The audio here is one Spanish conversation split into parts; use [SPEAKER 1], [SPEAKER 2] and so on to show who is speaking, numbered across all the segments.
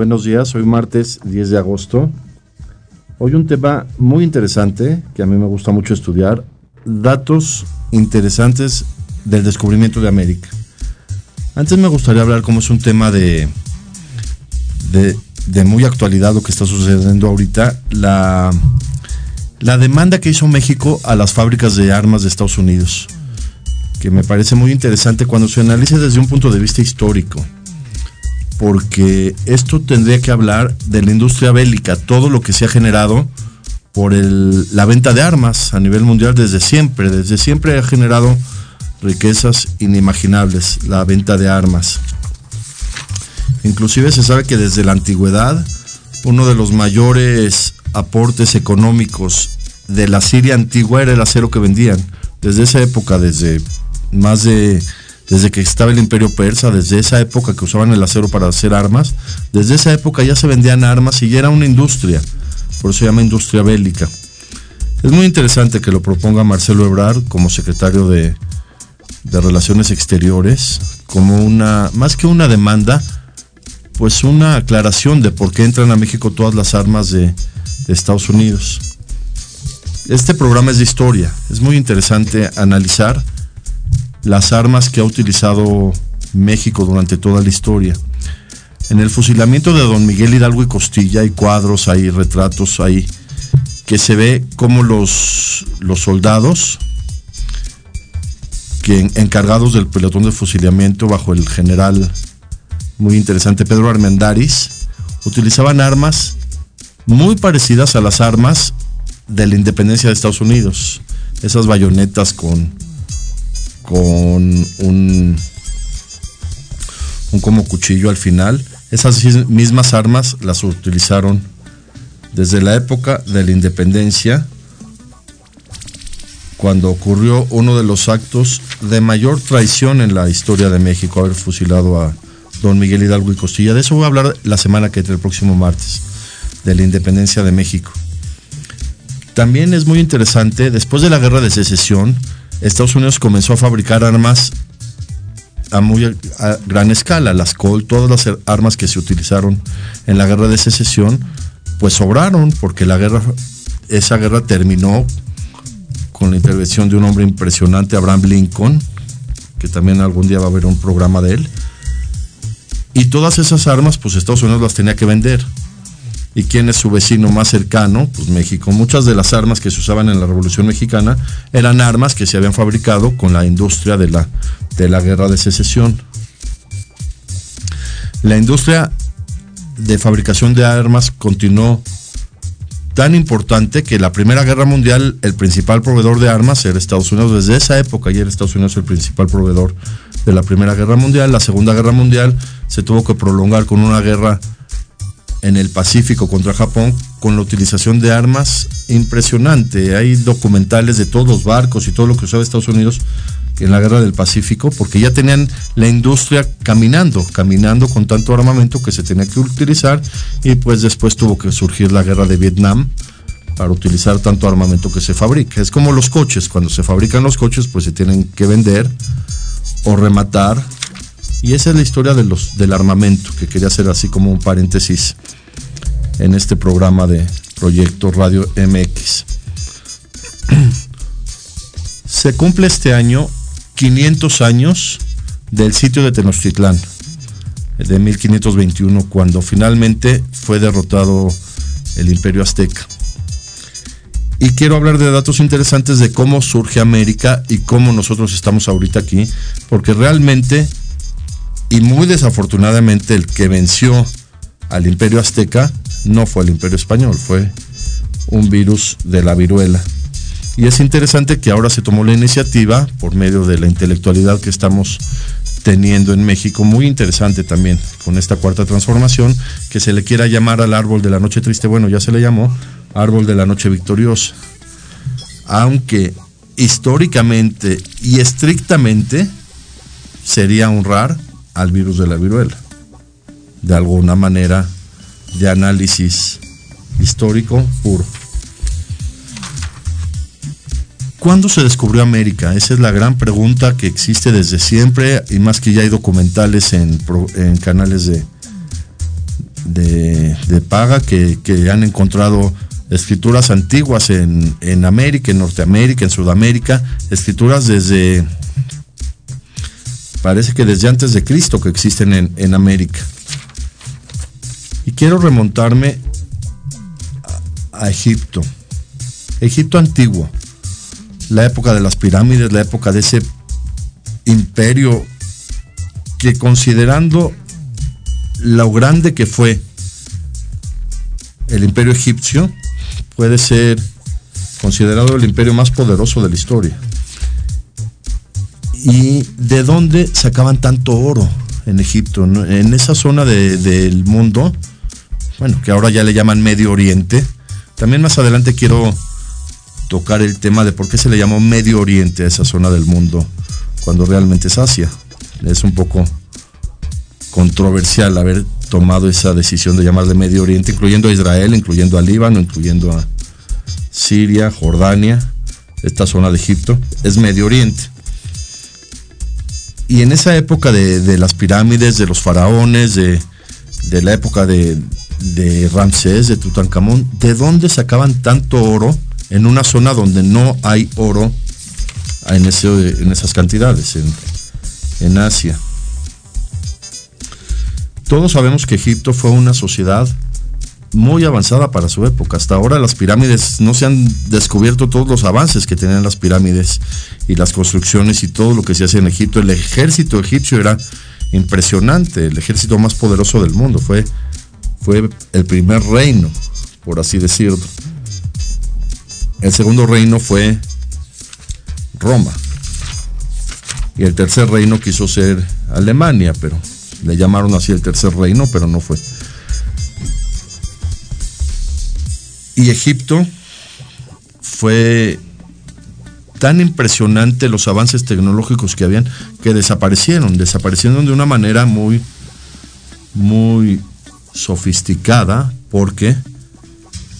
[SPEAKER 1] Buenos días, hoy martes 10 de agosto. Hoy un tema muy interesante que a mí me gusta mucho estudiar, datos interesantes del descubrimiento de América. Antes me gustaría hablar como es un tema de, de, muy actualidad lo que está sucediendo ahorita, la, la demanda que hizo México a las fábricas de armas de Estados Unidos, que me parece muy interesante cuando se analiza desde un punto de vista histórico porque esto tendría que hablar de la industria bélica, todo lo que se ha generado por la venta de armas a nivel mundial desde siempre, desde siempre ha generado riquezas inimaginables la venta de armas. Inclusive se sabe que desde la antigüedad uno de los mayores aportes económicos de la Siria antigua era el acero que vendían. Desde esa época, desde más de desde que estaba el imperio persa, desde esa época que usaban el acero para hacer armas, desde esa época ya se vendían armas y ya era una industria, por eso se llama industria bélica. Es muy interesante que lo proponga Marcelo Ebrard como secretario de, Relaciones Exteriores, como una, más que una demanda, pues una aclaración de por qué entran a México todas las armas de, Estados Unidos. Este programa es de historia, es muy interesante analizar las armas que ha utilizado México durante toda la historia. En el fusilamiento de don Miguel Hidalgo y Costilla hay cuadros, hay retratos ahí, que se ve como los, los soldados que encargados del pelotón de fusilamiento bajo el general muy interesante Pedro Armendáriz utilizaban armas muy parecidas a las armas de la independencia de Estados Unidos. Esas bayonetas con, con un, un como cuchillo al final. Esas mismas armas las utilizaron desde la época de la independencia, cuando ocurrió uno de los actos de mayor traición en la historia de México, haber fusilado a don Miguel Hidalgo y Costilla. De eso voy a hablar la semana que entra, el próximo martes, de la independencia de México. También es muy interesante, después de la guerra de secesión, Estados Unidos comenzó a fabricar armas a muy gran escala. Las Colt, todas las armas que se utilizaron en la guerra de secesión, pues sobraron porque la guerra, esa guerra terminó con la intervención de un hombre impresionante, Abraham Lincoln, que también algún día va a haber un programa de él. Y todas esas armas, pues Estados Unidos las tenía que vender y quién es su vecino más cercano, pues México. Muchas de las armas que se usaban en la Revolución Mexicana eran armas que se habían fabricado con la industria de la, de la guerra de secesión. La industria de fabricación de armas continuó tan importante que la Primera Guerra Mundial, el principal proveedor de armas era Estados Unidos. Desde esa época ya era Estados Unidos el principal proveedor de la Primera Guerra Mundial. La Segunda Guerra Mundial se tuvo que prolongar con una guerra en el Pacífico contra Japón con la utilización de armas impresionante. Hay documentales de todos los barcos y todo lo que usaba Estados Unidos en la guerra del Pacífico, porque ya tenían la industria caminando, caminando con tanto armamento que se tenía que utilizar y pues después tuvo que surgir la guerra de Vietnam para utilizar tanto armamento que se fabrica. Es como los coches, cuando se fabrican los coches pues se tienen que vender o rematar y esa es la historia de los, del armamento, que quería hacer así como un paréntesis en este programa de Proyecto Radio MX. Se cumple este año 500 años del sitio de Tenochtitlán, de 1521, cuando finalmente fue derrotado el imperio azteca. Y quiero hablar de datos interesantes de cómo surge América y cómo nosotros estamos ahorita aquí, porque realmente y muy desafortunadamente el que venció al imperio azteca no fue el imperio español, fue un virus de la viruela. Y es interesante que ahora se tomó la iniciativa por medio de la intelectualidad que estamos teniendo en México, muy interesante también con esta cuarta transformación, que se le quiera llamar al árbol de la noche triste, bueno, ya se le llamó árbol de la noche victoriosa, aunque históricamente y estrictamente sería honrar al virus de la viruela, de alguna manera de análisis histórico puro. ¿Cuándo se descubrió América? Esa es la gran pregunta que existe desde siempre y más que ya hay documentales en, canales de, de, paga que, han encontrado escrituras antiguas en, América, en Norteamérica, en Sudamérica, escrituras desde, parece que desde antes de Cristo que existen en, en América. Y quiero remontarme a Egipto, Egipto antiguo la época de las pirámides, la época de ese imperio que considerando lo grande que fue el imperio egipcio, puede ser considerado el imperio más poderoso de la historia. ¿Y de dónde sacaban tanto oro en Egipto? En esa zona del mundo, bueno, que ahora ya le llaman Medio Oriente. También más adelante quiero tocar el tema de por qué se le llamó Medio Oriente a esa zona del mundo, cuando realmente es Asia. Es un poco controversial haber tomado esa decisión de llamarle Medio Oriente, incluyendo a Israel, incluyendo a Líbano, incluyendo a Siria, Jordania, esta zona de Egipto, es Medio Oriente. Y en esa época de, las pirámides, de los faraones, de, la época de, Ramsés, de Tutankamón, ¿de dónde sacaban tanto oro? en una zona donde no hay oro en, en esas cantidades, en, en Asia. Todos sabemos que Egipto fue una sociedad muy avanzada para su época. Hasta ahora las pirámides no se han descubierto todos los avances que tenían las pirámides y las construcciones y todo lo que se hace en Egipto. El ejército egipcio era impresionante, el ejército más poderoso del mundo. Fue, fue el primer reino, por así decirlo. El segundo reino fue Roma. Y el tercer reino quiso ser Alemania, pero le llamaron así el tercer reino, pero no fue. Y Egipto fue tan impresionante los avances tecnológicos que habían que desaparecieron, desaparecieron de una manera muy, muy sofisticada porque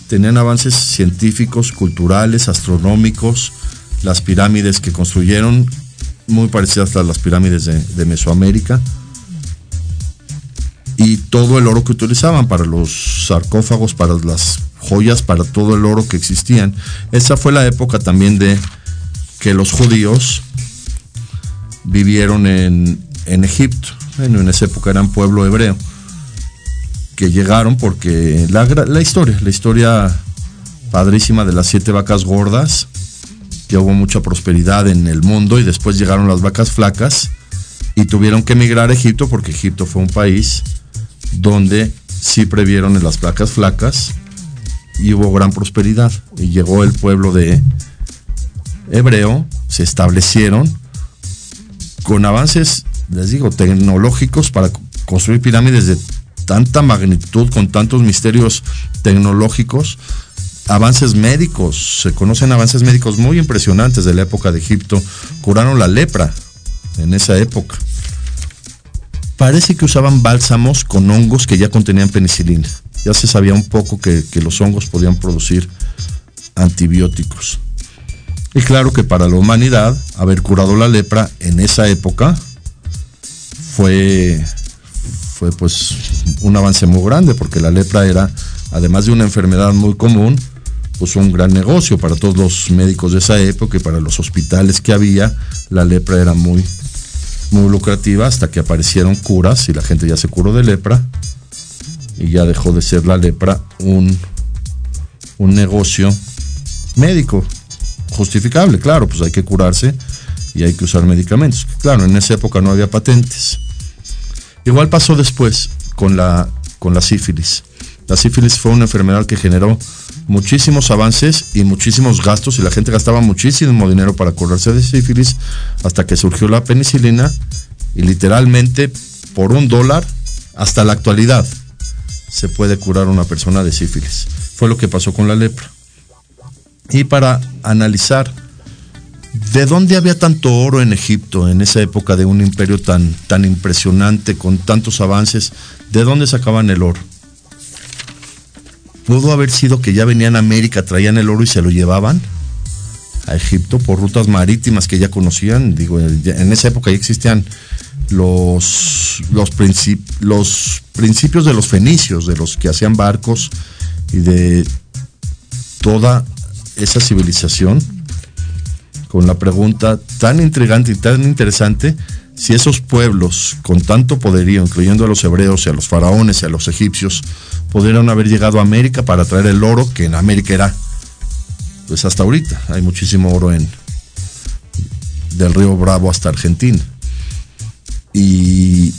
[SPEAKER 1] tenían avances científicos, culturales, astronómicos, las pirámides que construyeron, muy parecidas a las pirámides de, Mesoamérica, y todo el oro que utilizaban para los sarcófagos, para las joyas, para todo el oro que existían. Esa fue la época también de que los judíos vivieron en, en Egipto. Bueno, en esa época eran pueblo hebreo que llegaron porque la, historia, la historia padrísima de las siete vacas gordas, que hubo mucha prosperidad en el mundo y después llegaron las vacas flacas y tuvieron que emigrar a Egipto porque Egipto fue un país donde sí previeron en las vacas flacas y hubo gran prosperidad. Y llegó el pueblo de hebreo, se establecieron con avances, les digo, tecnológicos para construir pirámides de tanta magnitud, con tantos misterios tecnológicos, avances médicos, se conocen avances médicos muy impresionantes de la época de Egipto, curaron la lepra en esa época. Parece que usaban bálsamos con hongos que ya contenían penicilina. Ya se sabía un poco que, los hongos podían producir antibióticos. Y claro que para la humanidad, haber curado la lepra en esa época fue fue pues un avance muy grande porque la lepra era, además de una enfermedad muy común, pues un gran negocio para todos los médicos de esa época y para los hospitales que había, la lepra era muy, muy lucrativa hasta que aparecieron curas y la gente ya se curó de lepra y ya dejó de ser la lepra un, un negocio médico justificable, claro, pues hay que curarse y hay que usar medicamentos. Claro, en esa época no había patentes. Igual pasó después con la con la sífilis. La sífilis fue una enfermedad que generó muchísimos avances y muchísimos gastos y la gente gastaba muchísimo dinero para curarse de sífilis hasta que surgió la penicilina y literalmente por un dólar hasta la actualidad se puede curar una persona de sífilis. Fue lo que pasó con la lepra. Y para analizar de dónde había tanto oro en Egipto en esa época de un imperio tan, tan impresionante, con tantos avances, ¿de dónde sacaban el oro? Pudo haber sido que ya venían a América, traían el oro y se lo llevaban a Egipto por rutas marítimas que ya conocían. Digo, en esa época ya existían los, los, los principios de los fenicios, de los que hacían barcos y de toda esa civilización, con la pregunta tan intrigante y tan interesante, si esos pueblos con tanto poderío, incluyendo a los hebreos y a los faraones y a los egipcios, pudieron haber llegado a América para traer el oro que en América era, pues hasta ahorita, hay muchísimo oro en del río Bravo hasta Argentina. Y,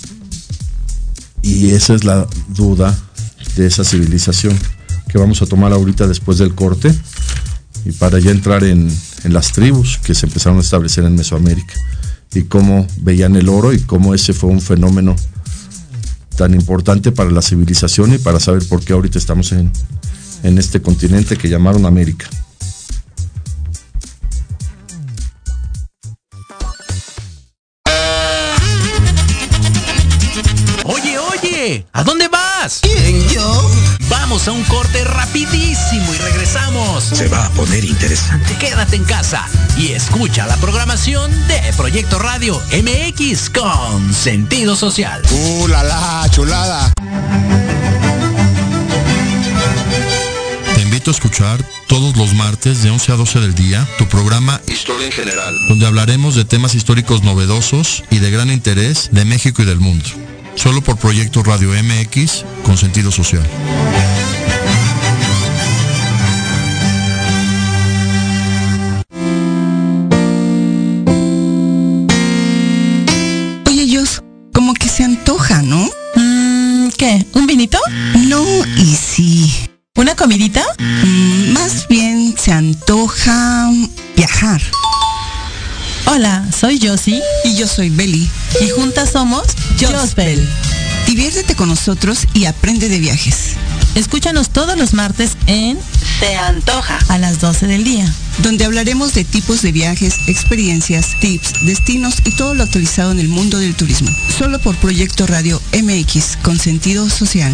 [SPEAKER 1] y esa es la duda de esa civilización que vamos a tomar ahorita después del corte y para ya entrar en, en las tribus que se empezaron a establecer en Mesoamérica y cómo veían el oro y cómo ese fue un fenómeno tan importante para la civilización y para saber por qué ahorita estamos en, en este continente que llamaron América.
[SPEAKER 2] ¿A dónde vas?
[SPEAKER 3] ¿Quién, yo?
[SPEAKER 2] Vamos a un corte rapidísimo y regresamos.
[SPEAKER 3] Se va a poner interesante.
[SPEAKER 2] Quédate en casa y escucha la programación de Proyecto Radio MX con sentido social.
[SPEAKER 3] ¡Uh, la, la chulada!
[SPEAKER 1] Te invito a escuchar todos los martes de 11 a 12 del día tu programa
[SPEAKER 3] Historia en general.
[SPEAKER 1] donde hablaremos de temas históricos novedosos y de gran interés de México y del mundo. Solo por Proyecto Radio MX con sentido social.
[SPEAKER 4] Oye, Jos, como que se antoja, ¿no?
[SPEAKER 5] Mm, ¿Qué? ¿Un vinito?
[SPEAKER 4] No, y sí.
[SPEAKER 5] ¿Una comidita?
[SPEAKER 4] Mm, más bien se antoja viajar.
[SPEAKER 5] Hola, soy Josie
[SPEAKER 4] Y yo soy Beli.
[SPEAKER 5] Somos Jospel.
[SPEAKER 4] Diviértete con nosotros y aprende de viajes,
[SPEAKER 5] Escúchanos todos los martes en
[SPEAKER 4] Te antoja.
[SPEAKER 5] a las 12 del día.
[SPEAKER 4] donde hablaremos de tipos de viajes, experiencias, tips, destinos y todo lo actualizado en el mundo del turismo. Solo por Proyecto Radio MX con sentido social.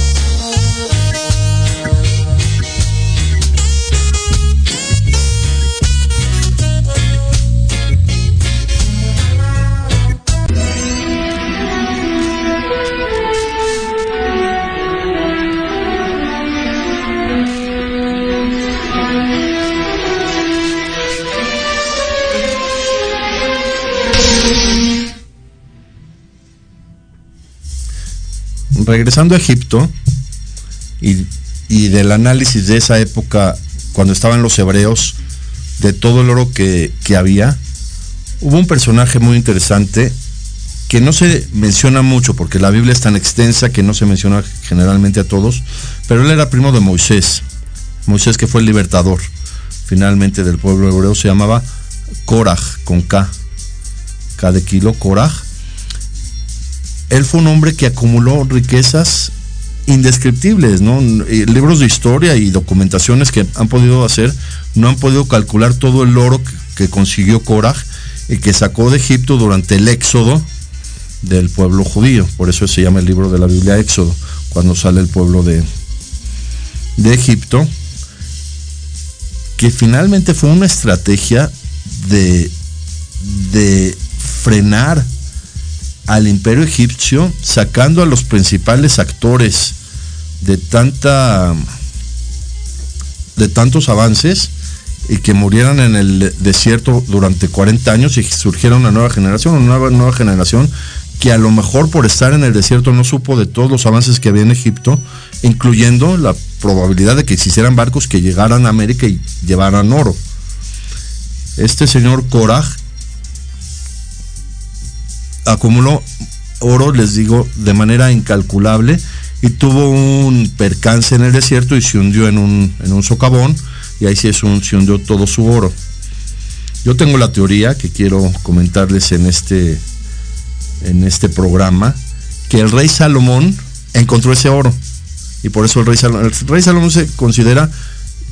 [SPEAKER 1] Regresando a Egipto y, del análisis de esa época, cuando estaban los hebreos, de todo el oro que, que había, hubo un personaje muy interesante que no se menciona mucho porque la Biblia es tan extensa que no se menciona generalmente a todos, pero él era primo de Moisés, Moisés que fue el libertador finalmente del pueblo hebreo, se llamaba Korah con K, K de kilo, Korah. Él fue un hombre que acumuló riquezas indescriptibles, ¿no? Libros de historia y documentaciones que han podido hacer, no han podido calcular todo el oro que, que consiguió Korah y que sacó de Egipto durante el éxodo del pueblo judío. Por eso se llama el libro de la Biblia Éxodo, cuando sale el pueblo de, de Egipto, que finalmente fue una estrategia de, de frenar al imperio egipcio, sacando a los principales actores de tanta de tantos avances y que murieran en el desierto durante 40 años y surgiera una nueva generación, una nueva, nueva generación que a lo mejor por estar en el desierto no supo de todos los avances que había en Egipto, incluyendo la probabilidad de que existieran barcos que llegaran a América y llevaran oro. Este señor Korah acumuló oro, les digo, de manera incalculable y tuvo un percance en el desierto y se hundió en un, en un socavón y ahí sí es un, se hundió todo su oro. Yo tengo la teoría que quiero comentarles en este, en este programa, que el rey Salomón encontró ese oro. Y por eso el rey, Salomón, el rey Salomón se considera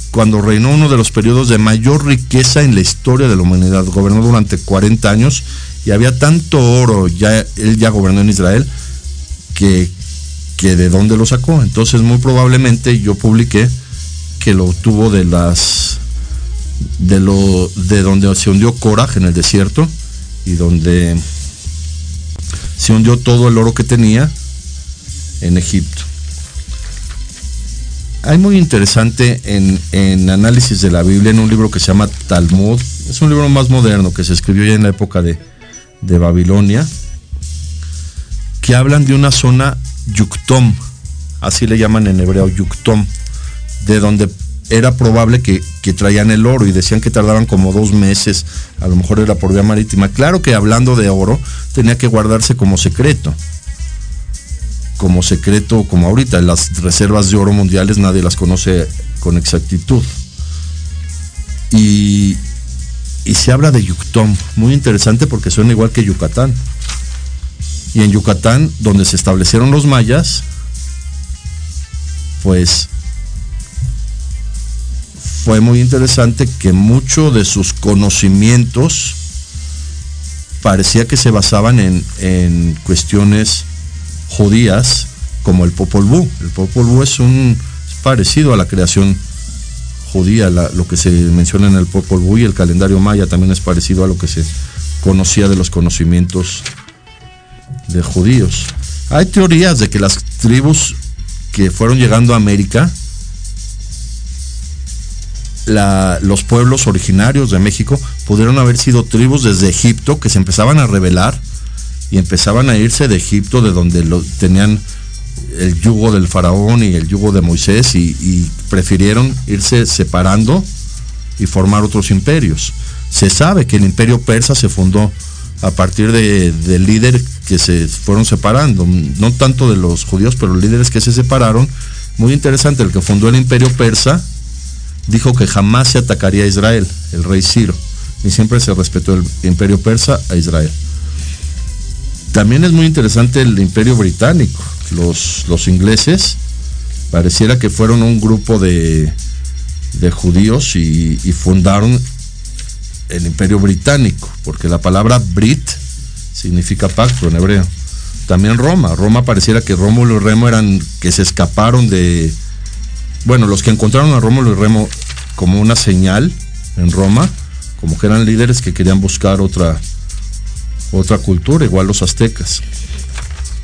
[SPEAKER 1] cuando reinó uno de los periodos de mayor riqueza en la historia de la humanidad. Gobernó durante 40 años y había tanto oro, ya, él ya gobernó en Israel, que, que de dónde lo sacó. Entonces muy probablemente yo publiqué que lo obtuvo de las de lo de donde se hundió Korah en el desierto y donde se hundió todo el oro que tenía en Egipto. Hay muy interesante en, en, análisis de la Biblia en un libro que se llama Talmud. Es un libro más moderno que se escribió ya en la época de, de Babilonia, que hablan de una zona Yuktom, así le llaman en hebreo Yuktom, de donde era probable que, que, traían el oro y decían que tardaban como dos meses, a lo mejor era por vía marítima. Claro que hablando de oro, tenía que guardarse como secreto. Como secreto, como ahorita, las reservas de oro mundiales nadie las conoce con exactitud. Y, y se habla de Yuctón, muy interesante porque suena igual que Yucatán. Y en Yucatán, donde se establecieron los mayas, pues fue muy interesante que muchos de sus conocimientos parecía que se basaban en, en cuestiones judías como el Popol Vuh. El Popol Vuh es un es parecido a la creación judía, la, lo que se menciona en el Popol Vuh y el calendario maya también es parecido a lo que se conocía de los conocimientos de judíos. Hay teorías de que las tribus que fueron llegando a América los pueblos originarios de México pudieron haber sido tribus desde Egipto que se empezaban a rebelar y empezaban a irse de Egipto de donde lo, tenían el yugo del faraón y el yugo de Moisés y, prefirieron irse separando y formar otros imperios. Se sabe que el imperio persa se fundó a partir de, del líder que se fueron separando, no tanto de los judíos, pero líderes que se separaron. Muy interesante, el que fundó el imperio persa dijo que jamás se atacaría a Israel, el rey Ciro, y siempre se respetó el imperio persa a Israel. También es muy interesante el imperio británico. Los, los ingleses pareciera que fueron un grupo de, de judíos y, fundaron el imperio británico, porque la palabra Brit significa pacto en hebreo. También Roma. Roma pareciera que Rómulo y Remo eran que se escaparon de, bueno, los que encontraron a Rómulo y Remo como una señal en Roma, como que eran líderes que querían buscar otra, otra cultura, igual los aztecas.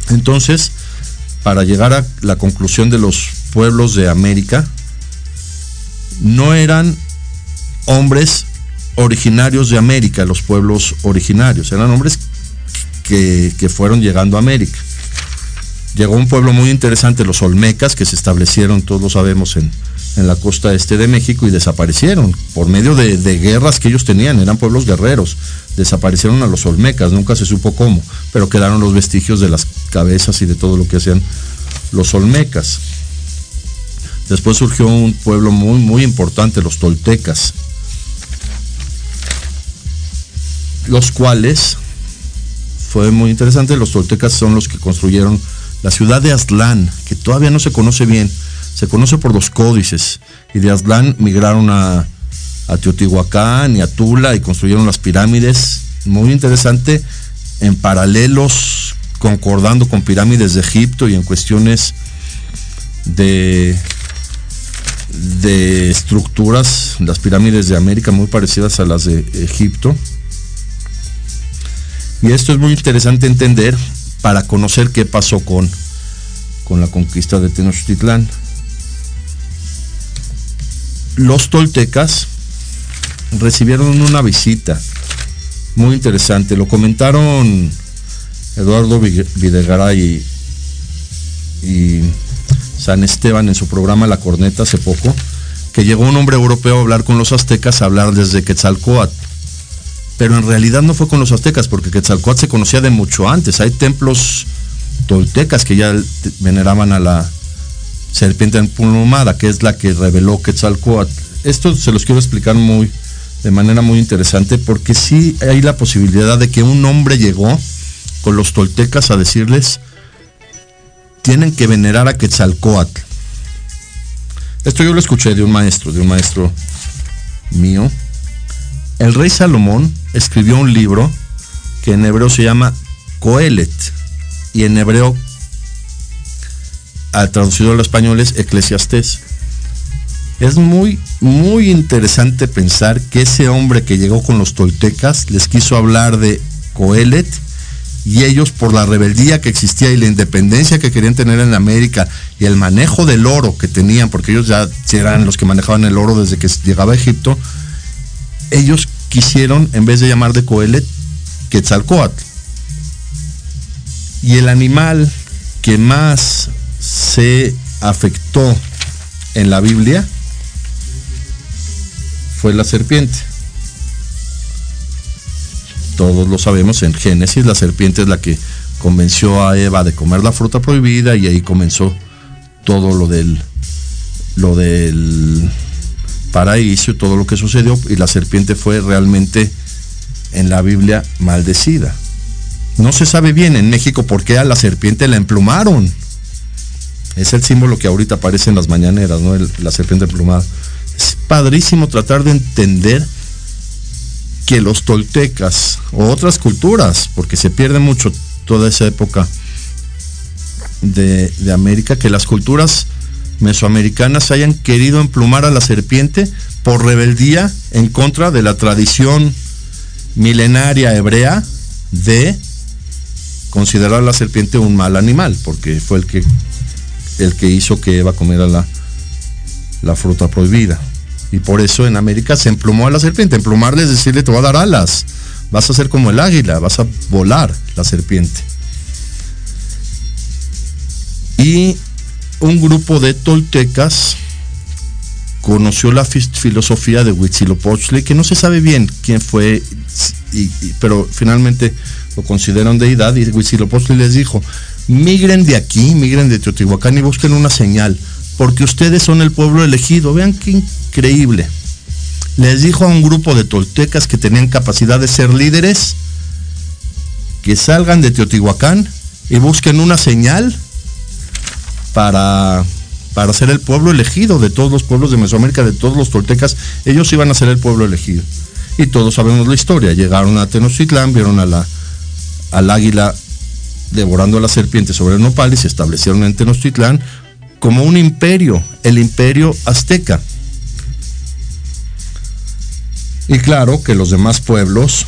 [SPEAKER 1] Entonces, para llegar a la conclusión de los pueblos de América, no eran hombres originarios de América, los pueblos originarios, eran hombres que, fueron llegando a América. Llegó un pueblo muy interesante, los Olmecas, que se establecieron, todos lo sabemos, en, en la costa este de México y desaparecieron por medio de, guerras que ellos tenían, eran pueblos guerreros. Desaparecieron a los Olmecas, nunca se supo cómo, pero quedaron los vestigios de las cabezas y de todo lo que hacían los Olmecas. Después surgió un pueblo muy, muy importante, los Toltecas, los cuales fue muy interesante, los Toltecas son los que construyeron la ciudad de Aztlán, que todavía no se conoce bien, se conoce por los códices, y de Aztlán migraron a, Teotihuacán y a Tula y construyeron las pirámides, muy interesante, en paralelos, concordando con pirámides de Egipto y en cuestiones de, de estructuras, las pirámides de América muy parecidas a las de Egipto. Y esto es muy interesante entender para conocer qué pasó con, con la conquista de Tenochtitlán. Los toltecas recibieron una visita muy interesante. Lo comentaron Eduardo Videgaray y, San Esteban en su programa La Corneta hace poco, que llegó un hombre europeo a hablar con los aztecas, a hablar desde Quetzalcoatl. Pero en realidad no fue con los aztecas, porque Quetzalcoatl se conocía de mucho antes. Hay templos toltecas que ya veneraban a la serpiente emplumada, que es la que reveló Quetzalcoatl. Esto se los quiero explicar muy, de manera muy interesante, porque sí hay la posibilidad de que un hombre llegó con los toltecas a decirles, tienen que venerar a Quetzalcoatl. Esto yo lo escuché de un maestro, de un maestro mío. El rey Salomón escribió un libro que en hebreo se llama Coelet y en hebreo, traducido al español, es Eclesiastés. Es muy, muy interesante pensar que ese hombre que llegó con los toltecas les quiso hablar de Coelet y ellos por la rebeldía que existía y la independencia que querían tener en América y el manejo del oro que tenían, porque ellos ya eran los que manejaban el oro desde que llegaba a Egipto, ellos quisieron, en vez de llamar de Coelet, Quetzalcoatl. Y el animal que más se afectó en la Biblia fue la serpiente todos lo sabemos, en Génesis la serpiente es la que convenció a Eva de comer la fruta prohibida y ahí comenzó todo lo del lo del paraíso, todo lo que sucedió y la serpiente fue realmente en la Biblia maldecida. No se sabe bien en México por qué a la serpiente la emplumaron. Es el símbolo que ahorita aparece en las mañaneras, ¿no? la serpiente emplumada. Es padrísimo tratar de entender que los toltecas o otras culturas, porque se pierde mucho toda esa época de, América, que las culturas mesoamericanas hayan querido emplumar a la serpiente por rebeldía en contra de la tradición milenaria hebrea de considerar a la serpiente un mal animal, porque fue el que, el que hizo que Eva comiera la, la fruta prohibida. Y por eso en América se emplumó a la serpiente. Emplumarle es decirle, te va a dar alas. Vas a ser como el águila, vas a volar la serpiente. Y un grupo de toltecas conoció la filosofía de Huitzilopochtli, que no se sabe bien quién fue, pero finalmente lo consideran deidad, y Huitzilopochtli les dijo, migren de aquí, migren de Teotihuacán y busquen una señal porque ustedes son el pueblo elegido. Vean qué increíble. Les dijo a un grupo de toltecas que tenían capacidad de ser líderes que salgan de Teotihuacán y busquen una señal para, para ser el pueblo elegido de todos los pueblos de Mesoamérica, de todos los toltecas. Ellos iban a ser el pueblo elegido. Y todos sabemos la historia. Llegaron a Tenochtitlán, vieron a la, al águila devorando a la serpiente sobre el nopal y se establecieron en Tenochtitlán como un imperio, el imperio azteca. Y claro que los demás pueblos,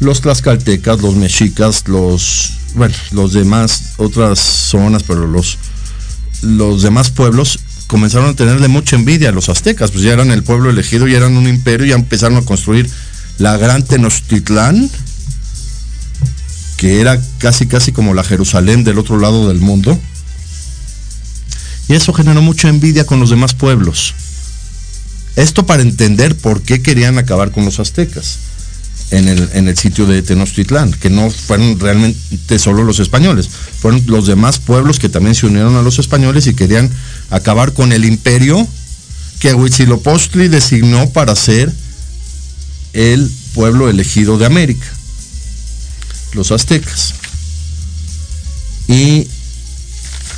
[SPEAKER 1] los tlaxcaltecas, los mexicas, los, bueno, los demás, otras zonas, pero los, los demás pueblos comenzaron a tenerle mucha envidia a los aztecas, pues ya eran el pueblo elegido, ya eran un imperio, ya empezaron a construir la gran Tenochtitlán, que era casi casi como la Jerusalén del otro lado del mundo y eso generó mucha envidia con los demás pueblos. Esto para entender por qué querían acabar con los aztecas en el, en el sitio de Tenochtitlán, que no fueron realmente solo los españoles, fueron los demás pueblos que también se unieron a los españoles y querían acabar con el imperio que Huitzilopochtli designó para ser el pueblo elegido de América, los aztecas. Y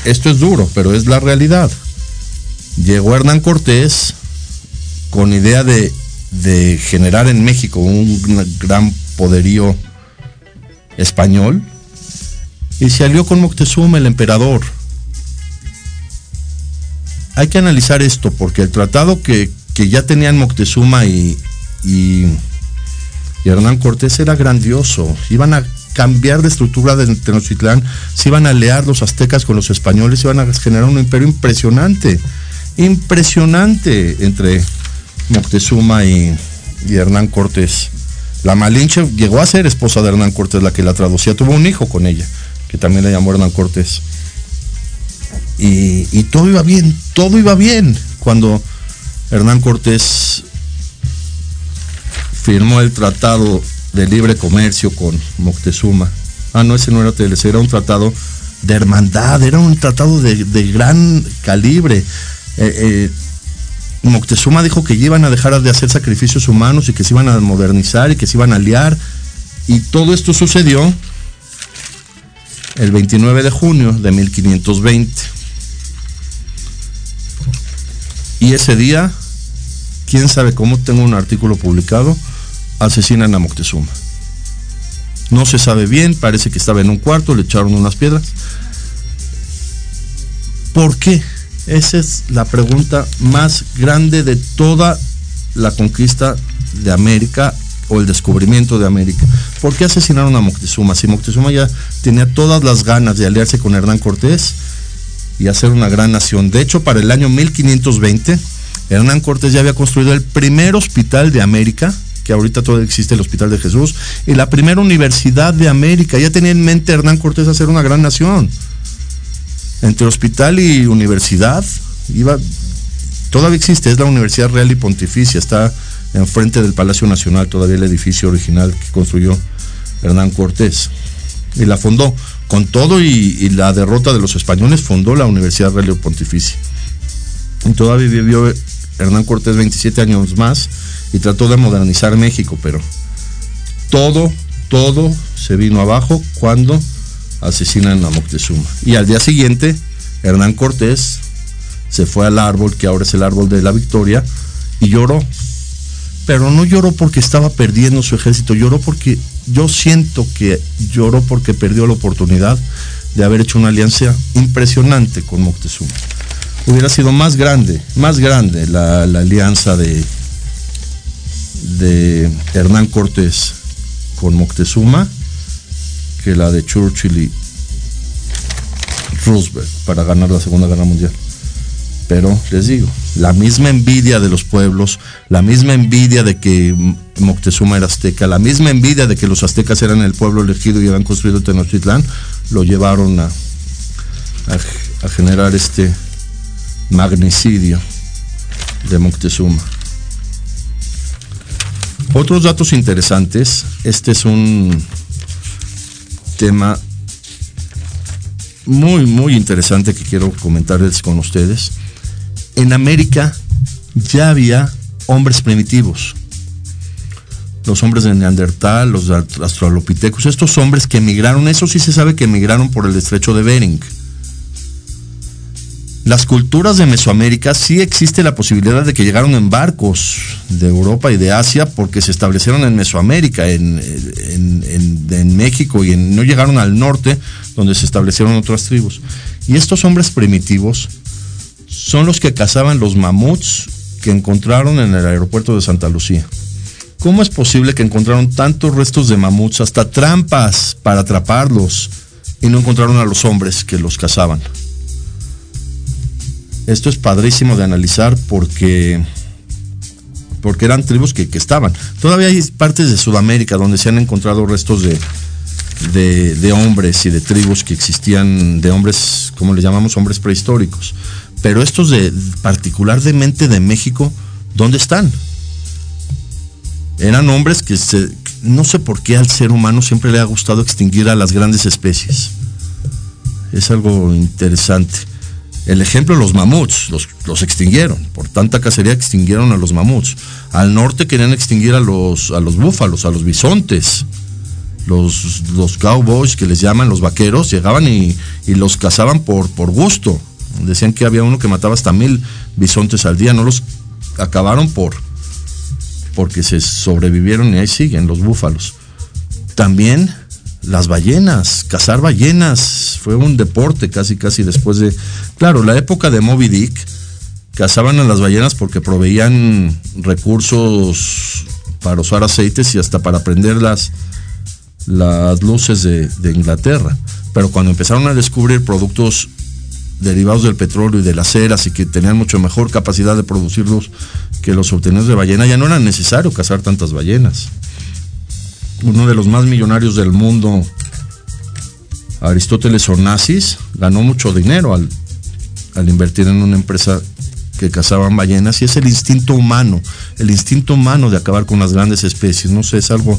[SPEAKER 1] esto es duro, pero es la realidad. Llegó Hernán Cortés con idea de, generar en México un gran poderío español y se alió con Moctezuma, el emperador. Hay que analizar esto porque el tratado que, ya tenían Moctezuma y, y, Y Hernán Cortés era grandioso. Iban a cambiar de estructura de Tenochtitlán, se iban a aliar los aztecas con los españoles, iban a generar un imperio impresionante, impresionante entre Moctezuma y, Hernán Cortés. La Malinche llegó a ser esposa de Hernán Cortés, la que la traducía, tuvo un hijo con ella, que también le llamó Hernán Cortés. Y todo iba bien, todo iba bien cuando Hernán Cortés firmó el tratado de libre comercio con Moctezuma. Ah, no, ese no era TLC, era un tratado de hermandad, era un tratado de, gran calibre. Eh, eh, Moctezuma dijo que iban a dejar de hacer sacrificios humanos y que se iban a modernizar y que se iban a aliar. Y todo esto sucedió el 29 de junio de 1520. Y ese día, quién sabe cómo, tengo un artículo publicado, asesinan a Moctezuma. No se sabe bien, parece que estaba en un cuarto, le echaron unas piedras. ¿Por qué? Esa es la pregunta más grande de toda la conquista de América o el descubrimiento de América. ¿Por qué asesinaron a Moctezuma? Si Moctezuma ya tenía todas las ganas de aliarse con Hernán Cortés y hacer una gran nación. De hecho, para el año 1520, Hernán Cortés ya había construido el primer hospital de América, que ahorita todavía existe el Hospital de Jesús, y la primera universidad de América. Ya tenía en mente Hernán Cortés hacer una gran nación. Entre hospital y universidad iba todavía existe es la Universidad Real y Pontificia está enfrente del Palacio Nacional todavía el edificio original que construyó Hernán Cortés y la fundó. Con todo y, y la derrota de los españoles fundó la Universidad Real y Pontificia. Y todavía vivió Hernán Cortés 27 años más y trató de modernizar México pero todo todo se vino abajo cuando asesinan a Moctezuma. Y al día siguiente, Hernán Cortés se fue al árbol, que ahora es el árbol de la victoria, y lloró. Pero no lloró porque estaba perdiendo su ejército, lloró porque yo siento que lloró porque perdió la oportunidad de haber hecho una alianza impresionante con Moctezuma. Hubiera sido más grande, más grande la, alianza de, de Hernán Cortés con Moctezuma que la de Churchill y Roosevelt para ganar la Segunda Guerra Mundial. Pero les digo, la misma envidia de los pueblos, la misma envidia de que Moctezuma era azteca, la misma envidia de que los aztecas eran el pueblo elegido y habían construido Tenochtitlán, lo llevaron a, a generar este magnicidio de Moctezuma. Otros datos interesantes, este es un tema muy, muy interesante que quiero comentarles con ustedes. En América ya había hombres primitivos. Los hombres de Neandertal, los australopithecus, estos hombres que emigraron, eso sí se sabe que emigraron por el estrecho de Bering. Las culturas de Mesoamérica sí existe la posibilidad de que llegaron en barcos de Europa y de Asia porque se establecieron en Mesoamérica, en, México y no llegaron al norte donde se establecieron otras tribus. Y estos hombres primitivos son los que cazaban los mamuts que encontraron en el aeropuerto de Santa Lucía. ¿Cómo es posible que encontraron tantos restos de mamuts, hasta trampas para atraparlos, y no encontraron a los hombres que los cazaban? Esto es padrísimo de analizar porque porque eran tribus que, estaban. Todavía hay partes de Sudamérica donde se han encontrado restos de, de, de, hombres y de tribus que existían, de hombres, como le llamamos, hombres prehistóricos. Pero estos de particularmente de México, ¿dónde están? Eran hombres que se, no sé por qué al ser humano siempre le ha gustado extinguir a las grandes especies. Es algo interesante. El ejemplo, los mamuts, los, los, extinguieron. Por tanta cacería extinguieron a los mamuts. Al norte querían extinguir a los, a los búfalos, a los bisontes. Los, los cowboys que les llaman, los vaqueros, llegaban y, y, los cazaban por, por gusto. Decían que había uno que mataba hasta mil bisontes al día. No los acabaron por porque se sobrevivieron y ahí siguen los búfalos. También las ballenas, cazar ballenas, fue un deporte casi casi después de, claro, la época de Moby Dick, cazaban a las ballenas porque proveían recursos para usar aceites y hasta para prender las, las luces de, Inglaterra. Pero cuando empezaron a descubrir productos derivados del petróleo y de las ceras y que tenían mucho mejor capacidad de producirlos que los obtenidos de ballena, ya no era necesario cazar tantas ballenas. Uno de los más millonarios del mundo, Aristóteles Onassis, ganó mucho dinero al, al invertir en una empresa que cazaban ballenas y es el instinto humano, el instinto humano de acabar con las grandes especies. No sé, es algo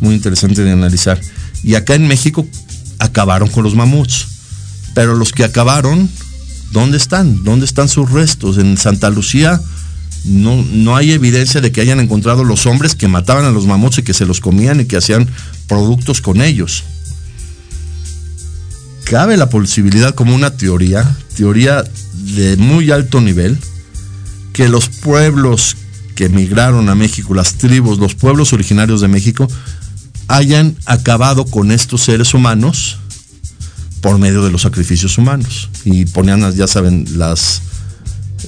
[SPEAKER 1] muy interesante de analizar. Y acá en México acabaron con los mamuts. Pero los que acabaron, ¿dónde están? ¿Dónde están sus restos? En Santa Lucía no, no hay evidencia de que hayan encontrado los hombres que mataban a los mamuts y que se los comían y que hacían productos con ellos. Cabe la posibilidad como una teoría, teoría de muy alto nivel, que los pueblos que emigraron a México, las tribus, los pueblos originarios de México, hayan acabado con estos seres humanos por medio de los sacrificios humanos. Y ponían, ya saben, las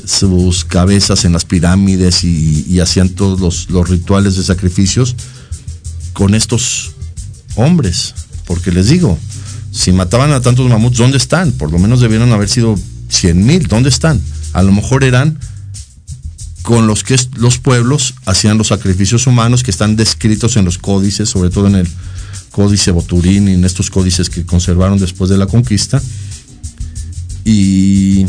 [SPEAKER 1] sus cabezas en las pirámides y, hacían todos los, los rituales de sacrificios con estos hombres. Porque les digo, si mataban a tantos mamuts, ¿dónde están? Por lo menos debieron haber sido 100 mil, ¿dónde están? A lo mejor eran con los que los pueblos hacían los sacrificios humanos que están descritos en los códices, sobre todo en el códice Boturín y en estos códices que conservaron después de la conquista. Y,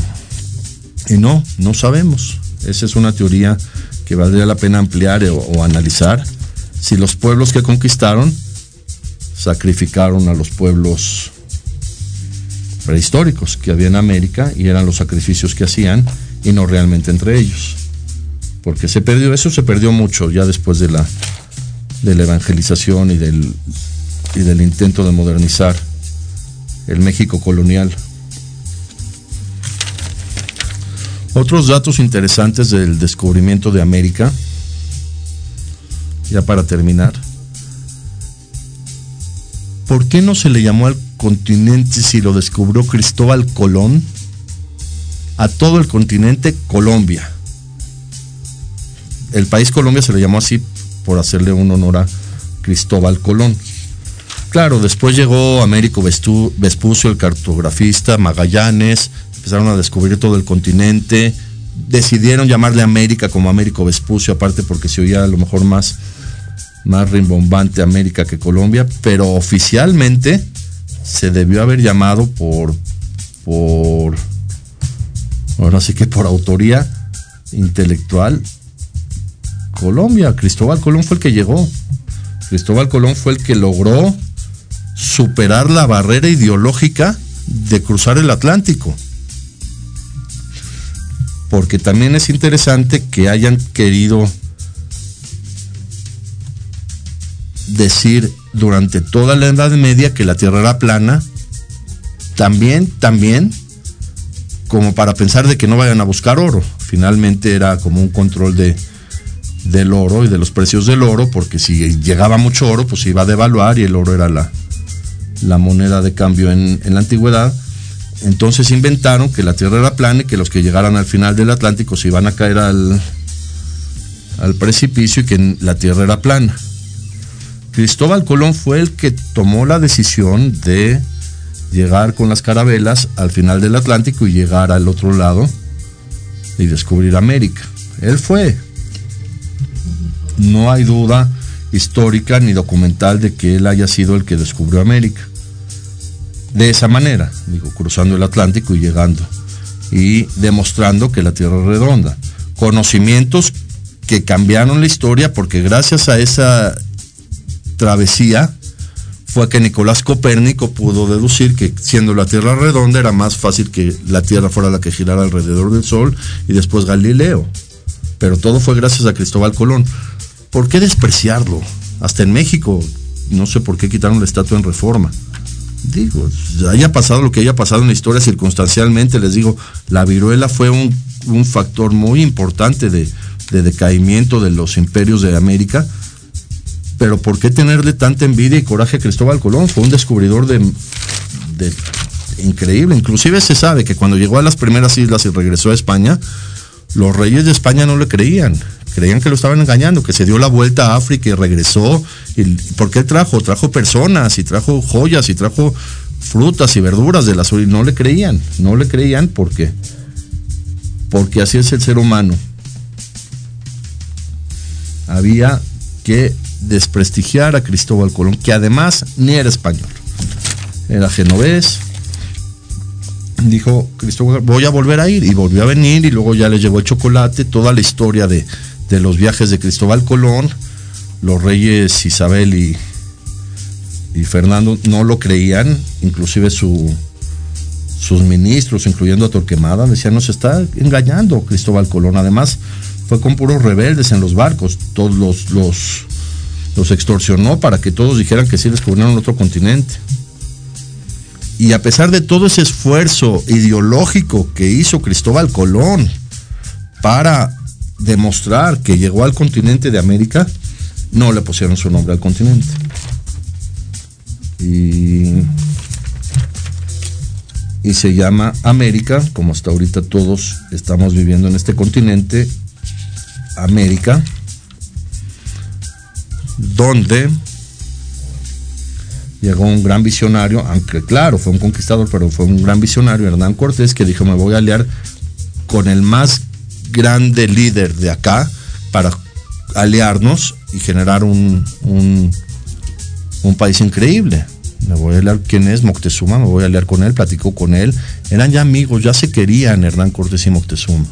[SPEAKER 1] y no, no sabemos. Esa es una teoría que valdría la pena ampliar o, analizar. Si los pueblos que conquistaron sacrificaron a los pueblos prehistóricos que había en América y eran los sacrificios que hacían y no realmente entre ellos. Porque se perdió, eso se perdió mucho ya después de la, de la evangelización y del, y del intento de modernizar el México colonial. Otros datos interesantes del descubrimiento de América, ya para terminar. ¿Por qué no se le llamó al continente si lo descubrió Cristóbal Colón? A todo el continente Colombia. El país Colombia se le llamó así por hacerle un honor a Cristóbal Colón. Claro, después llegó Américo Vespucio, el cartografista, Magallanes, empezaron a descubrir todo el continente, decidieron llamarle América como Américo Vespucio, aparte porque se oía a lo mejor más, más rimbombante América que Colombia, pero oficialmente se debió haber llamado por, por, ahora sí que por autoría intelectual, Colombia. Cristóbal Colón fue el que llegó. Cristóbal Colón fue el que logró superar la barrera ideológica de cruzar el Atlántico. Porque también es interesante que hayan querido decir durante toda la Edad Media que la Tierra era plana, también, también, como para pensar de que no vayan a buscar oro. Finalmente era como un control de, del oro y de los precios del oro, porque si llegaba mucho oro, pues iba a devaluar y el oro era la, la moneda de cambio en, en, la antigüedad. Entonces inventaron que la Tierra era plana y que los que llegaran al final del Atlántico se iban a caer al, al precipicio y que la Tierra era plana. Cristóbal Colón fue el que tomó la decisión de llegar con las carabelas al final del Atlántico y llegar al otro lado y descubrir América. Él fue. No hay duda histórica ni documental de que él haya sido el que descubrió América. De esa manera, digo, cruzando el Atlántico y llegando y demostrando que la Tierra es redonda. Conocimientos que cambiaron la historia porque gracias a esa travesía fue que Nicolás Copérnico pudo deducir que siendo la Tierra redonda era más fácil que la Tierra fuera la que girara alrededor del Sol y después Galileo. Pero todo fue gracias a Cristóbal Colón. ¿Por qué despreciarlo? Hasta en México, no sé por qué quitaron la estatua en reforma. Digo, haya pasado lo que haya pasado en la historia circunstancialmente, les digo, la viruela fue un, factor muy importante de, de decaimiento de los imperios de América pero ¿por qué tenerle tanta envidia y coraje a Cristóbal Colón? Fue un descubridor de, de, increíble. Inclusive se sabe que cuando llegó a las primeras islas y regresó a España, los reyes de España no le creían creían que lo estaban engañando, que se dio la vuelta a África y regresó. Y, porque trajo, trajo personas y trajo joyas y trajo frutas y verduras de la sur y no le creían, no le creían porque porque así es el ser humano. Había que desprestigiar a Cristóbal Colón, que además ni era español, era genovés. Dijo Cristóbal, voy a volver a ir y volvió a venir y luego ya le llegó el chocolate, toda la historia de, de los viajes de Cristóbal Colón, los reyes Isabel y, y Fernando no lo creían, inclusive su, sus ministros, incluyendo a Torquemada, decían, nos está engañando Cristóbal Colón. Además, fue con puros rebeldes en los barcos, todos los, los, los extorsionó para que todos dijeran que sí descubrieron otro continente. Y a pesar de todo ese esfuerzo ideológico que hizo Cristóbal Colón para demostrar que llegó al continente de América, no le pusieron su nombre al continente. Y, y se llama América, como hasta ahorita todos estamos viviendo en este continente, América, donde llegó un gran visionario, aunque claro, fue un conquistador, pero fue un gran visionario, Hernán Cortés, que dijo, me voy a aliar con el más grande líder de acá para aliarnos y generar un, un, país increíble. Me voy a aliar, ¿quién es? Moctezuma, me voy a aliar con él, platicó con él. Eran ya amigos, ya se querían Hernán Cortés y Moctezuma.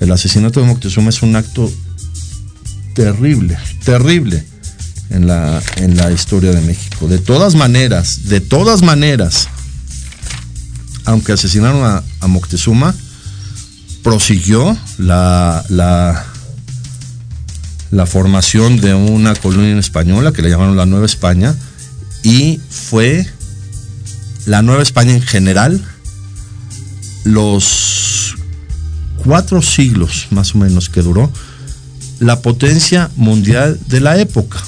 [SPEAKER 1] El asesinato de Moctezuma es un acto terrible, terrible en la, en la historia de México. De todas maneras, de todas maneras, aunque asesinaron a Moctezuma, prosiguió la, la, formación de una colonia española que le llamaron la Nueva España y fue la Nueva España en general los cuatro siglos más o menos que duró la potencia mundial de la época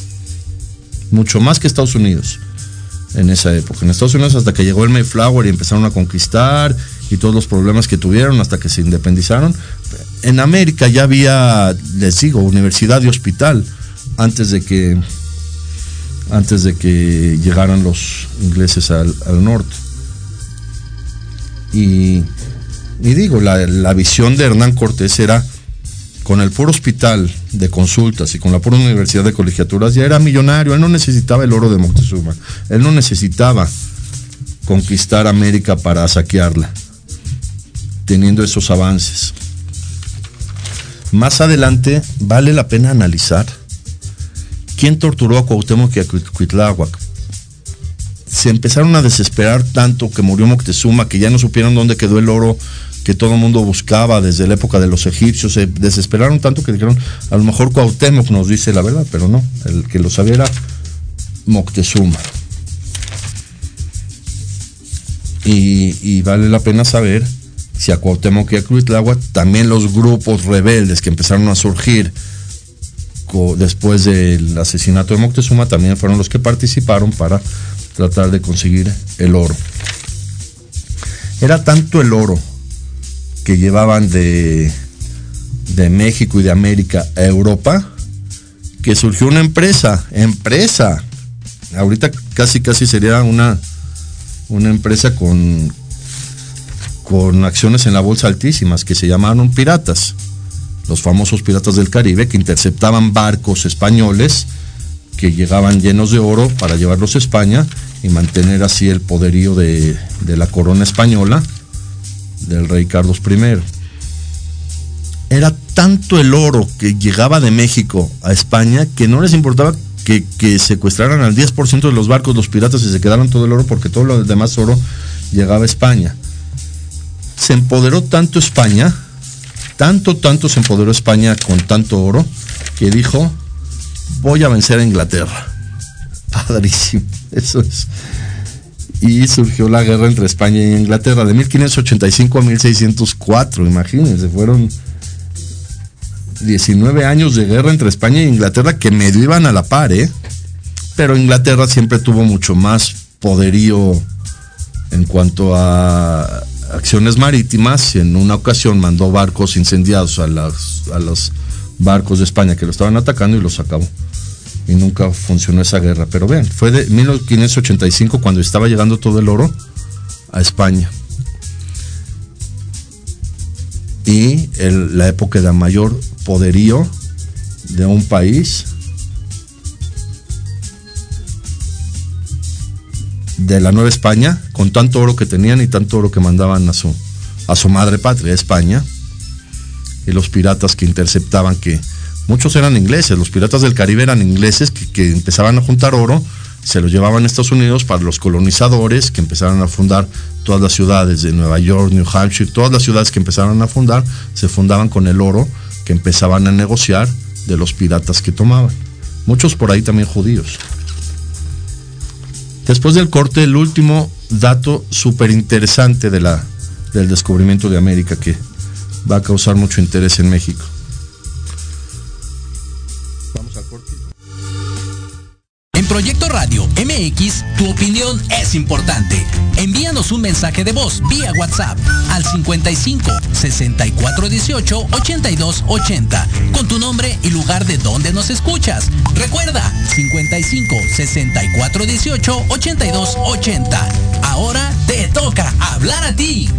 [SPEAKER 1] mucho más que Estados Unidos en esa época. En Estados Unidos hasta que llegó el Mayflower y empezaron a conquistar y todos los problemas que tuvieron hasta que se independizaron. En América ya había, les digo, universidad y hospital antes de que antes de que llegaran los ingleses al, norte. Y, y digo, la, la visión de Hernán Cortés era con el puro hospital de consultas y con la pura universidad de colegiaturas ya era millonario. Él no necesitaba el oro de Moctezuma. Él no necesitaba conquistar América para saquearla, teniendo esos avances. Más adelante vale la pena analizar quién torturó a Cuauhtémoc y a Cuitláhuac. Se empezaron a desesperar tanto que murió Moctezuma que ya no supieron dónde quedó el oro que todo el mundo buscaba desde la época de los egipcios, se desesperaron tanto que dijeron, a lo mejor Cuauhtémoc nos dice la verdad, pero no, el que lo sabía era Moctezuma. Y, y vale la pena saber si a Cuauhtémoc y a Cuitláhuac también los grupos rebeldes que empezaron a surgir después del asesinato de Moctezuma también fueron los que participaron para tratar de conseguir el oro. Era tanto el oro que llevaban de, de México y de América a Europa, que surgió una empresa, empresa, ahorita casi casi sería una, una empresa con, con acciones en la bolsa altísimas, que se llamaron piratas, los famosos piratas del Caribe, que interceptaban barcos españoles que llegaban llenos de oro para llevarlos a España y mantener así el poderío de, la corona española del rey Carlos I. Era tanto el oro que llegaba de México a España que no les importaba que, que secuestraran al 10% de los barcos los piratas y se quedaran todo el oro porque todo lo demás oro llegaba a España. Se empoderó tanto España, tanto, tanto se empoderó España con tanto oro, que dijo, voy a vencer a Inglaterra. Padrísimo, eso es y surgió la guerra entre España y Inglaterra de 1585 a 1604, imagínense, fueron 19 años de guerra entre España e Inglaterra que medio iban a la par, ¿eh? Pero Inglaterra siempre tuvo mucho más poderío en cuanto a acciones marítimas en una ocasión mandó barcos incendiados a a las barcos de España que lo estaban atacando y los acabó. Y nunca funcionó esa guerra. Pero vean, fue de 1585 cuando estaba llegando todo el oro a España. Y el- la época de mayor poderío de un país de la Nueva España, con tanto oro que tenían y tanto oro que mandaban a su, a su madre patria, España, y los piratas que interceptaban, que muchos eran ingleses, los piratas del Caribe eran ingleses que, que empezaban a juntar oro, se lo llevaban a Estados Unidos para los colonizadores que empezaron a fundar todas las ciudades de Nueva York, New Hampshire, todas las ciudades que empezaron a fundar, se fundaban con el oro que empezaban a negociar de los piratas que tomaban. Muchos por ahí también judíos. Después del corte, el último dato súper interesante de del descubrimiento de América que va a causar mucho interés en México.
[SPEAKER 2] Proyecto Radio MX, tu opinión es importante. Envíanos un mensaje de voz vía WhatsApp al 55 64 18 82 80 con tu nombre y lugar de donde nos escuchas. Recuerda 55 64 18 82 80. Ahora te toca hablar a ti.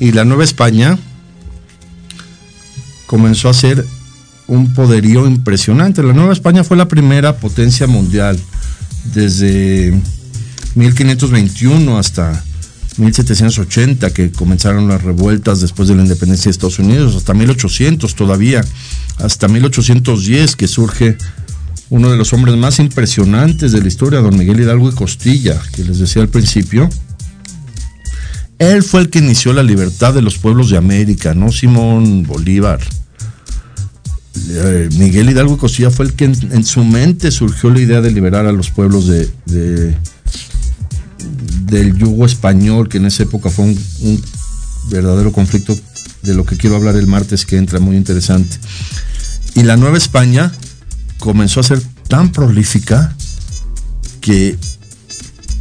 [SPEAKER 6] Y la
[SPEAKER 1] Nueva España comenzó a ser un poderío impresionante. La Nueva España fue la primera potencia mundial desde 1521 hasta 1780 que comenzaron las revueltas después de la independencia de Estados Unidos, hasta 1800 todavía, hasta 1810 que surge uno de los hombres más impresionantes de la historia, don Miguel Hidalgo y Costilla, que les decía al principio. Él fue el que inició la libertad de los pueblos de América, no Simón Bolívar. Eh, Miguel Hidalgo y Costilla fue el que en, su mente surgió la idea de liberar a los pueblos de, de- del yugo español, que en esa época fue un verdadero conflicto de lo que quiero hablar el martes que entra, muy interesante. Y la Nueva España comenzó a ser tan prolífica que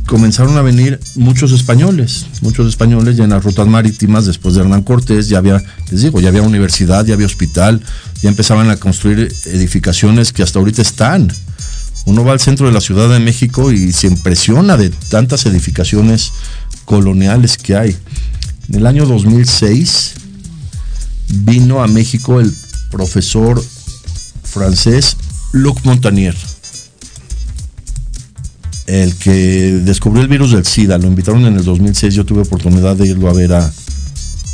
[SPEAKER 1] comenzaron a venir muchos españoles, muchos españoles ya en las rutas marítimas después de Hernán Cortés, ya había, les digo, ya había universidad, ya había hospital, ya empezaban a construir edificaciones que hasta ahorita están. Uno va al centro de la Ciudad de México y se impresiona de tantas edificaciones coloniales que hay. En el año 2006 vino a México el profesor francés Luc Montagnier el que descubrió el virus del SIDA, lo invitaron en el 2006, yo tuve oportunidad de irlo a ver a,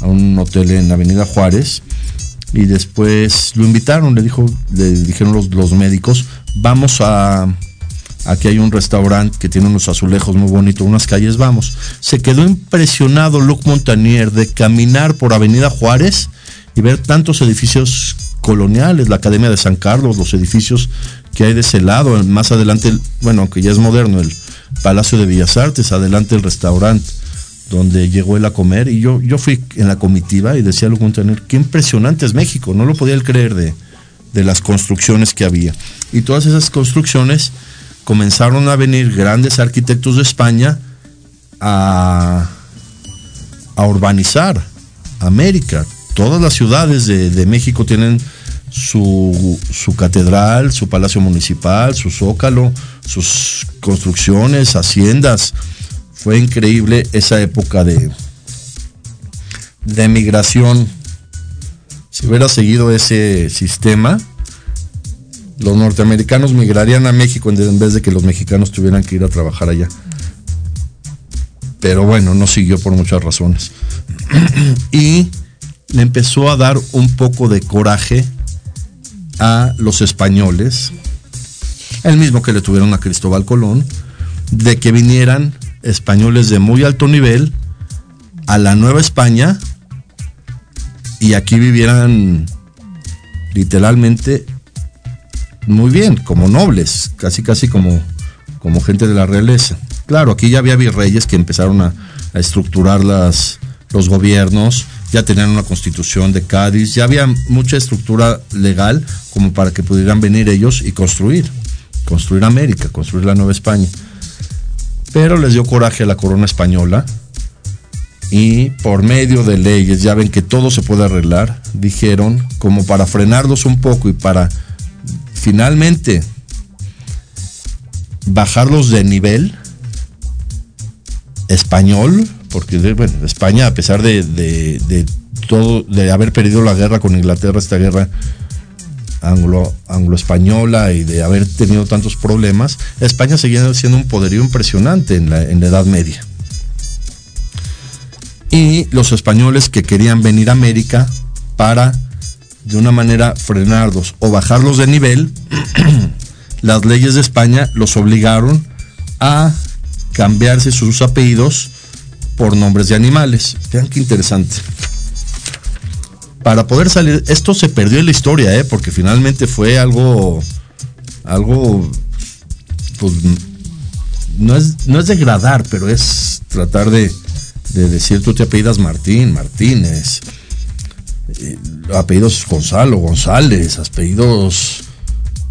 [SPEAKER 1] un hotel en Avenida Juárez y después lo invitaron, le dijo, le dijeron los, médicos, vamos a aquí hay un restaurante que tiene unos azulejos muy bonitos, unas calles, vamos. Se quedó impresionado Luc Montagnier de caminar por Avenida Juárez y ver tantos edificios coloniales, la Academia de San Carlos, los edificios que hay de ese lado, más adelante, bueno, aunque ya es moderno, el Palacio de Bellas Artes, adelante el restaurante donde llegó él a comer y yo, yo fui en la comitiva y decía Luc Montagnier, qué impresionante es México, no lo podía él creer de, de las construcciones que había. Y todas esas construcciones comenzaron a venir grandes arquitectos de España a, a urbanizar América. Todas las ciudades de, de México tienen su, su, catedral, su palacio municipal, su zócalo, sus construcciones, haciendas. Fue increíble esa época de, de migración. Si hubiera seguido ese sistema, los norteamericanos migrarían a México en vez de que los mexicanos tuvieran que ir a trabajar allá. Pero bueno, no siguió por muchas razones. y le empezó a dar un poco de coraje a los españoles, el mismo que le tuvieron a Cristóbal Colón, de que vinieran españoles de muy alto nivel a la Nueva España y aquí vivieran literalmente muy bien, como nobles, casi casi como, como gente de la realeza. Claro, aquí ya había virreyes que empezaron a, a estructurar las, los gobiernos, ya tenían una constitución de Cádiz, ya había mucha estructura legal como para que pudieran venir ellos y construir, construir América, construir la Nueva España. Pero les dio coraje a la corona española y por medio de leyes, ya ven que todo se puede arreglar, dijeron, como para frenarlos un poco y para finalmente bajarlos de nivel español, porque bueno, España, a pesar de, de, de, todo, de haber perdido la guerra con Inglaterra, esta guerra anglo, anglo-española y de haber tenido tantos problemas, España seguía siendo un poderío impresionante en la, en la Edad Media. Y los españoles que querían venir a América para de una manera frenarlos o bajarlos de nivel, las leyes de España los obligaron a cambiarse sus apellidos por nombres de animales. Vean qué interesante. Para poder salir, esto se perdió en la historia, ¿eh? porque finalmente fue algo, algo, pues, no es, no es degradar, pero es tratar de, de decir, tú te apellidas Martín, Martínez, eh, apellidos Gonzalo, González, apellidos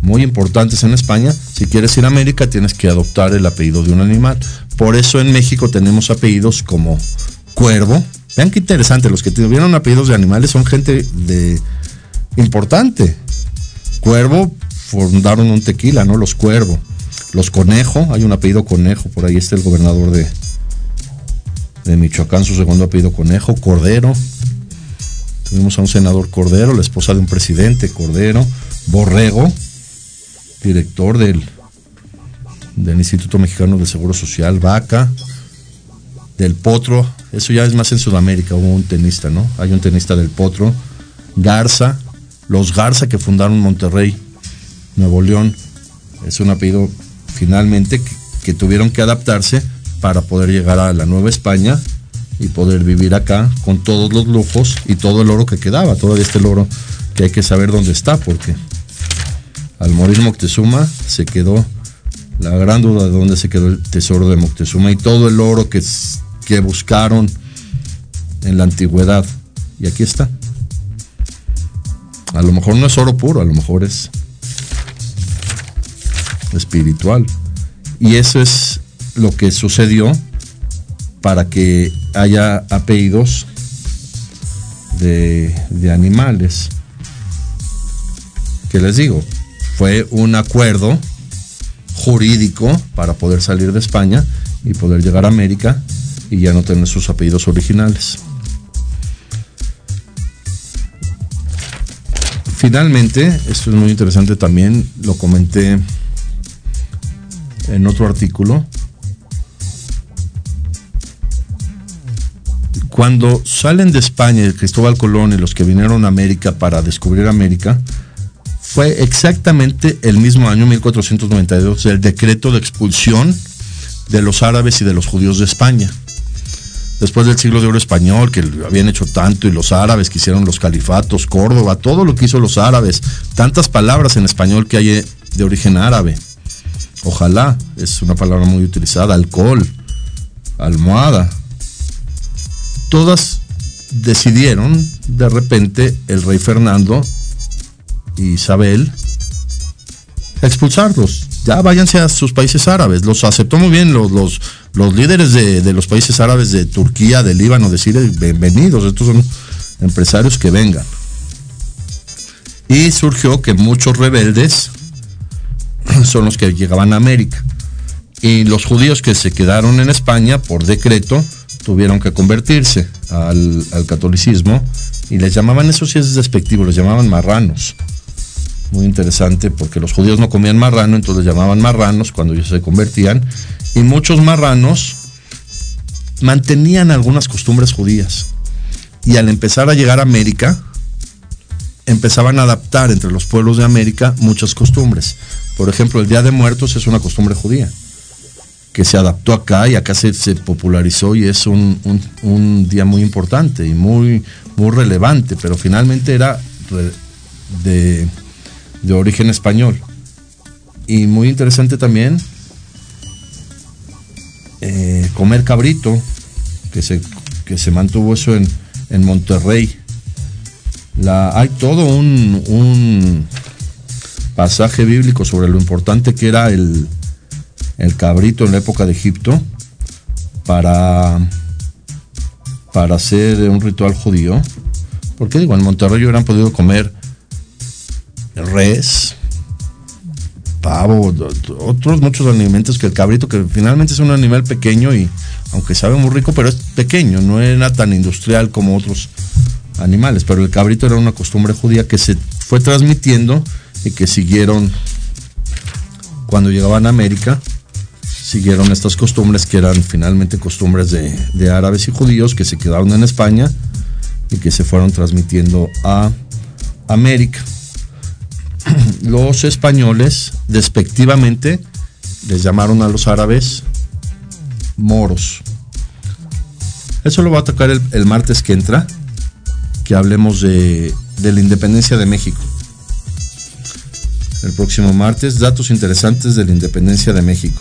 [SPEAKER 1] muy importantes en España. Si quieres ir a América, tienes que adoptar el apellido de un animal. Por eso en México tenemos apellidos como Cuervo. Vean qué interesante, los que tuvieron apellidos de animales son gente de importante. Cuervo fundaron un tequila, ¿no? Los Cuervo. Los Conejo, hay un apellido Conejo, por ahí está el gobernador de, de Michoacán, su segundo apellido Conejo, Cordero. Tuvimos a un senador Cordero, la esposa de un presidente Cordero, Borrego, director del, del Instituto Mexicano del Seguro Social, Vaca, del Potro, eso ya es más en Sudamérica, hubo un tenista, ¿no? Hay un tenista del Potro, Garza, los Garza que fundaron Monterrey, Nuevo León, es un apellido finalmente que, tuvieron que adaptarse para poder llegar a la Nueva España y poder vivir acá con todos los lujos y todo el oro que quedaba, todo este oro que hay que saber dónde está, porque al morir Moctezuma se quedó la gran duda de dónde se quedó el tesoro de Moctezuma y todo el oro que, que buscaron en la antigüedad. Y aquí está, A lo mejor no es oro puro, a lo mejor es espiritual. Y eso es lo que sucedió para que haya apellidos de, de animales. Que les digo, fue un acuerdo jurídico para poder salir de España y poder llegar a América y ya no tener sus apellidos originales. Finalmente, esto es muy interesante también, lo comenté en otro artículo. Cuando salen de España Cristóbal Colón y los que vinieron a América para descubrir América, fue exactamente el mismo año 1492 el decreto de expulsión de los árabes y de los judíos de España. Después del siglo de oro español, que habían hecho tanto, y los árabes que hicieron los califatos, Córdoba, todo lo que hizo los árabes, tantas palabras en español que hay de origen árabe. Ojalá, es una palabra muy utilizada, alcohol, almohada. Todas decidieron, de repente, el rey Fernando Isabel, expulsarlos. Ya váyanse a sus países árabes. Los aceptó muy bien los, los, líderes de, los países árabes de Turquía, de Líbano, de Siria, bienvenidos. Estos son empresarios que vengan. Y surgió que muchos rebeldes son los que llegaban a América. Y los judíos que se quedaron en España, por decreto, tuvieron que convertirse al, al catolicismo y les llamaban, eso sí es despectivo, les llamaban marranos muy interesante porque los judíos no comían marrano, entonces llamaban marranos cuando ellos se convertían, y muchos marranos mantenían algunas costumbres judías. Y al empezar a llegar a América, empezaban a adaptar entre los pueblos de América muchas costumbres. Por ejemplo, el Día de Muertos es una costumbre judía, que se adaptó acá y acá se, se popularizó y es un, un, un, día muy importante y muy, muy relevante, pero finalmente era de, de origen español. Y muy interesante también eh, comer cabrito, que se, que se mantuvo eso en, en Monterrey. La, hay todo un, un, pasaje bíblico sobre lo importante que era el, el cabrito en la época de Egipto para, para hacer un ritual judío. Porque digo, en Monterrey hubieran podido comer res, pavo, otros muchos alimentos que el cabrito, que finalmente es un animal pequeño y aunque sabe muy rico, pero es pequeño, no era tan industrial como otros animales, pero el cabrito era una costumbre judía que se fue transmitiendo y que siguieron cuando llegaban a América, siguieron estas costumbres que eran finalmente costumbres de, de árabes y judíos que se quedaron en España y que se fueron transmitiendo a América los españoles despectivamente les llamaron a los árabes moros. Eso lo va a tocar el, martes que entra, que hablemos de, la independencia de México. El próximo martes, datos interesantes de la independencia de México.